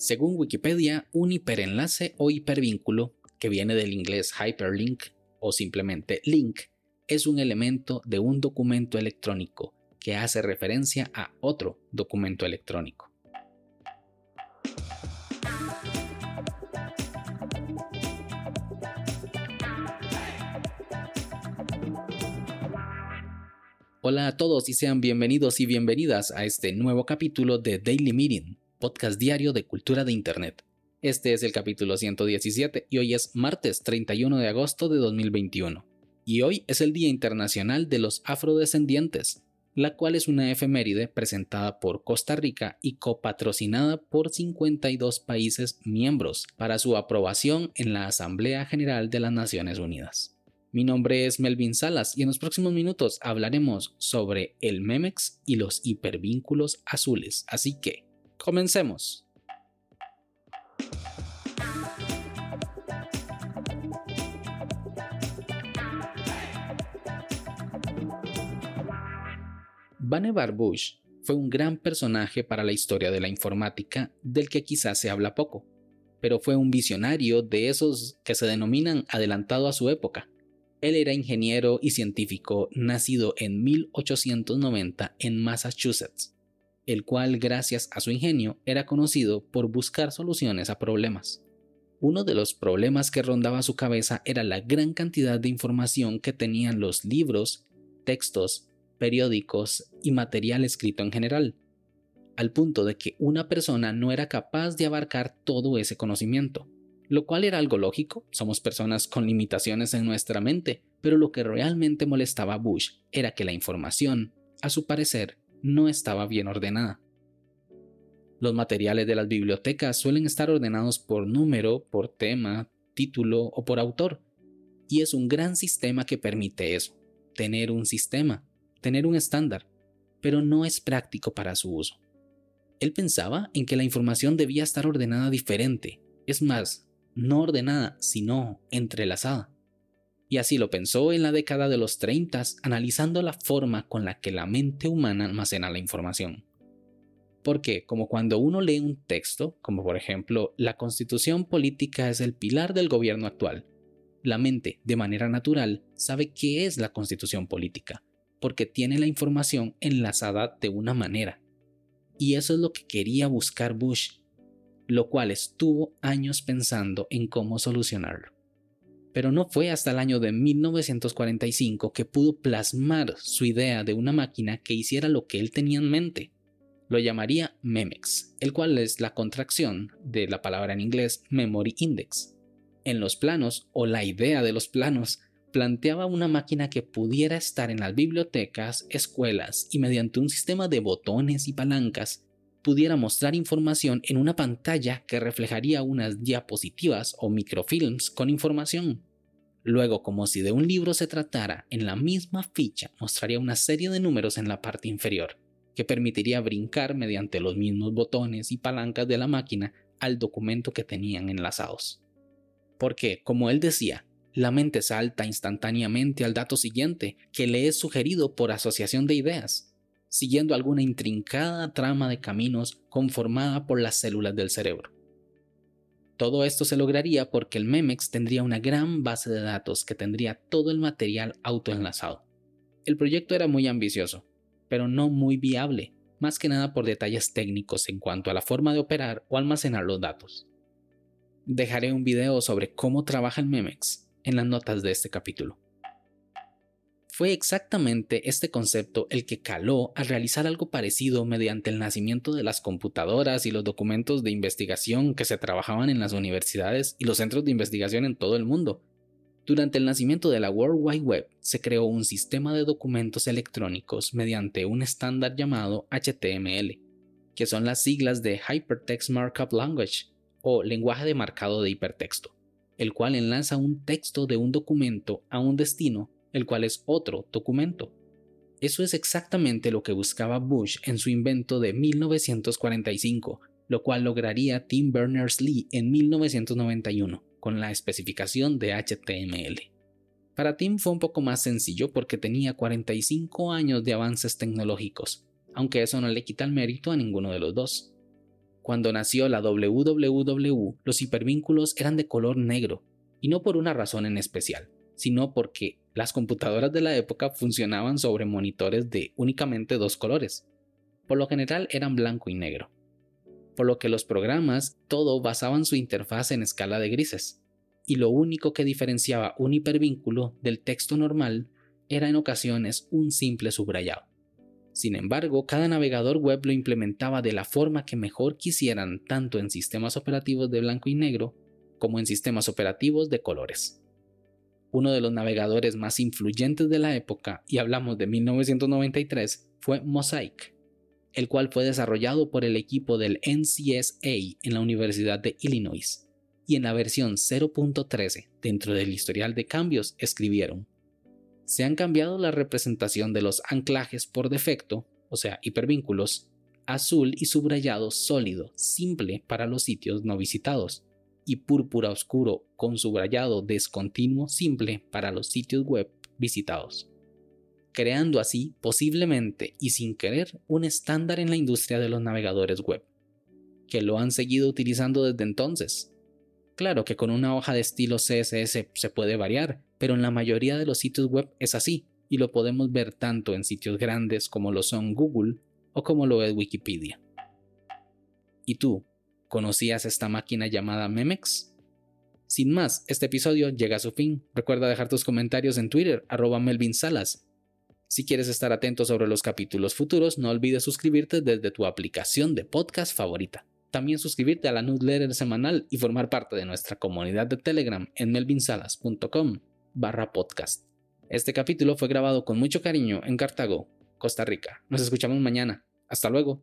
Según Wikipedia, un hiperenlace o hipervínculo, que viene del inglés hyperlink o simplemente link, es un elemento de un documento electrónico que hace referencia a otro documento electrónico. Hola a todos y sean bienvenidos y bienvenidas a este nuevo capítulo de Daily Meeting, podcast diario de cultura de Internet. Este es el capítulo 117 y hoy es martes 31 de agosto de 2021. Y hoy es el Día Internacional de los Afrodescendientes, la cual es una efeméride presentada por Costa Rica y copatrocinada por 52 países miembros para su aprobación en la Asamblea General de las Naciones Unidas. Mi nombre es Melvin Salas y en los próximos minutos hablaremos sobre el Memex y los hipervínculos azules. Así que, comencemos. Vannevar Bush fue un gran personaje para la historia de la informática del que quizás se habla poco, pero fue un visionario de esos que se denominan adelantado a su época él era ingeniero y científico nacido en 1890 en Massachusetts, el cual gracias a su ingenio era conocido por buscar soluciones a problemas. Uno de los problemas que rondaba su cabeza era la gran cantidad de información que tenían los libros, textos, periódicos y material escrito en general, al punto de que una persona no era capaz de abarcar todo ese conocimiento lo cual era algo lógico, somos personas con limitaciones en nuestra mente, pero lo que realmente molestaba a Bush era que la información, a su parecer, no estaba bien ordenada. Los materiales de las bibliotecas suelen estar ordenados por número, por tema, título o por autor, y es un gran sistema que permite eso, tener un sistema, tener un estándar, pero no es práctico para su uso. Él pensaba en que la información debía estar ordenada diferente, es más, no ordenada, sino entrelazada. Y así lo pensó en la década de los 30, analizando la forma con la que la mente humana almacena la información. Porque, como cuando uno lee un texto, como por ejemplo, la constitución política es el pilar del gobierno actual, la mente, de manera natural, sabe qué es la constitución política, porque tiene la información enlazada de una manera. Y eso es lo que quería buscar Bush lo cual estuvo años pensando en cómo solucionarlo. Pero no fue hasta el año de 1945 que pudo plasmar su idea de una máquina que hiciera lo que él tenía en mente. Lo llamaría MEMEX, el cual es la contracción de la palabra en inglés Memory Index. En los planos, o la idea de los planos, planteaba una máquina que pudiera estar en las bibliotecas, escuelas y mediante un sistema de botones y palancas pudiera mostrar información en una pantalla que reflejaría unas diapositivas o microfilms con información. Luego, como si de un libro se tratara, en la misma ficha mostraría una serie de números en la parte inferior, que permitiría brincar mediante los mismos botones y palancas de la máquina al documento que tenían enlazados. Porque, como él decía, la mente salta instantáneamente al dato siguiente que le es sugerido por asociación de ideas, siguiendo alguna intrincada trama de caminos conformada por las células del cerebro. Todo esto se lograría porque el Memex tendría una gran base de datos que tendría todo el material autoenlazado. El proyecto era muy ambicioso, pero no muy viable, más que nada por detalles técnicos en cuanto a la forma de operar o almacenar los datos. Dejaré un video sobre cómo trabaja el Memex en las notas de este capítulo. Fue exactamente este concepto el que caló al realizar algo parecido mediante el nacimiento de las computadoras y los documentos de investigación que se trabajaban en las universidades y los centros de investigación en todo el mundo. Durante el nacimiento de la World Wide Web se creó un sistema de documentos electrónicos mediante un estándar llamado HTML, que son las siglas de Hypertext Markup Language o lenguaje de marcado de hipertexto, el cual enlaza un texto de un documento a un destino el cual es otro documento. Eso es exactamente lo que buscaba Bush en su invento de 1945, lo cual lograría Tim Berners-Lee en 1991 con la especificación de HTML. Para Tim fue un poco más sencillo porque tenía 45 años de avances tecnológicos, aunque eso no le quita el mérito a ninguno de los dos. Cuando nació la www, los hipervínculos eran de color negro, y no por una razón en especial, sino porque las computadoras de la época funcionaban sobre monitores de únicamente dos colores. Por lo general eran blanco y negro. Por lo que los programas todo basaban su interfaz en escala de grises. Y lo único que diferenciaba un hipervínculo del texto normal era en ocasiones un simple subrayado. Sin embargo, cada navegador web lo implementaba de la forma que mejor quisieran tanto en sistemas operativos de blanco y negro como en sistemas operativos de colores. Uno de los navegadores más influyentes de la época, y hablamos de 1993, fue Mosaic, el cual fue desarrollado por el equipo del NCSA en la Universidad de Illinois, y en la versión 0.13 dentro del historial de cambios escribieron se han cambiado la representación de los anclajes por defecto, o sea, hipervínculos, azul y subrayado sólido, simple para los sitios no visitados, y púrpura oscuro con subrayado descontinuo simple para los sitios web visitados, creando así posiblemente y sin querer un estándar en la industria de los navegadores web, que lo han seguido utilizando desde entonces. Claro que con una hoja de estilo CSS se puede variar, pero en la mayoría de los sitios web es así, y lo podemos ver tanto en sitios grandes como lo son Google o como lo es Wikipedia. ¿Y tú, conocías esta máquina llamada Memex? Sin más, este episodio llega a su fin. Recuerda dejar tus comentarios en Twitter, arroba Melvin Salas. Si quieres estar atento sobre los capítulos futuros, no olvides suscribirte desde tu aplicación de podcast favorita. También suscribirte a la newsletter semanal y formar parte de nuestra comunidad de Telegram en melvinsalas.com barra podcast. Este capítulo fue grabado con mucho cariño en Cartago, Costa Rica. Nos escuchamos mañana. Hasta luego.